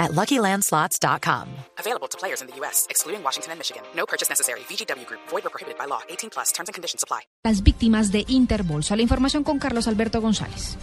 at LuckyLandSlots.com. Available to players in the U.S., excluding Washington and Michigan. No purchase necessary. VGW Group. Void or prohibited by law. 18 plus. Terms and conditions apply. Las víctimas de Interbolsa. La información con Carlos Alberto González.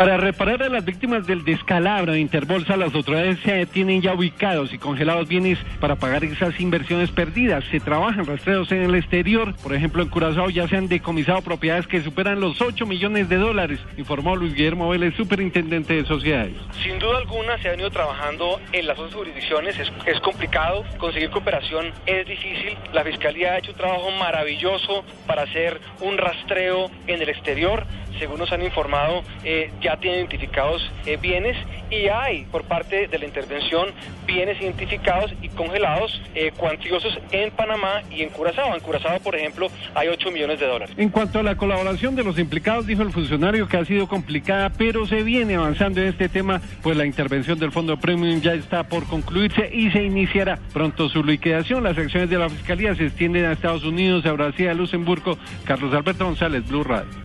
Para reparar a las víctimas del descalabro de Interbolsa, las autoridades se tienen ya ubicados y congelados bienes para pagar esas inversiones perdidas. Se trabajan rastreos en el exterior. Por ejemplo, en Curazao ya se han decomisado propiedades que superan los 8 millones de dólares, informó Luis Guillermo Vélez, superintendente de sociedades. Sin duda alguna se ha venido trabajando en las otras jurisdicciones. Es, es complicado, conseguir cooperación es difícil. La Fiscalía ha hecho un trabajo maravilloso para hacer un rastreo en el exterior. Según nos han informado, eh, ya tienen identificados eh, bienes y hay por parte de la intervención bienes identificados y congelados eh, cuantiosos en Panamá y en Curazao. En Curazao, por ejemplo, hay 8 millones de dólares. En cuanto a la colaboración de los implicados, dijo el funcionario que ha sido complicada, pero se viene avanzando en este tema, pues la intervención del Fondo Premium ya está por concluirse y se iniciará pronto su liquidación. Las acciones de la Fiscalía se extienden a Estados Unidos, a Brasil, a Luxemburgo. Carlos Alberto González, Blue Radio.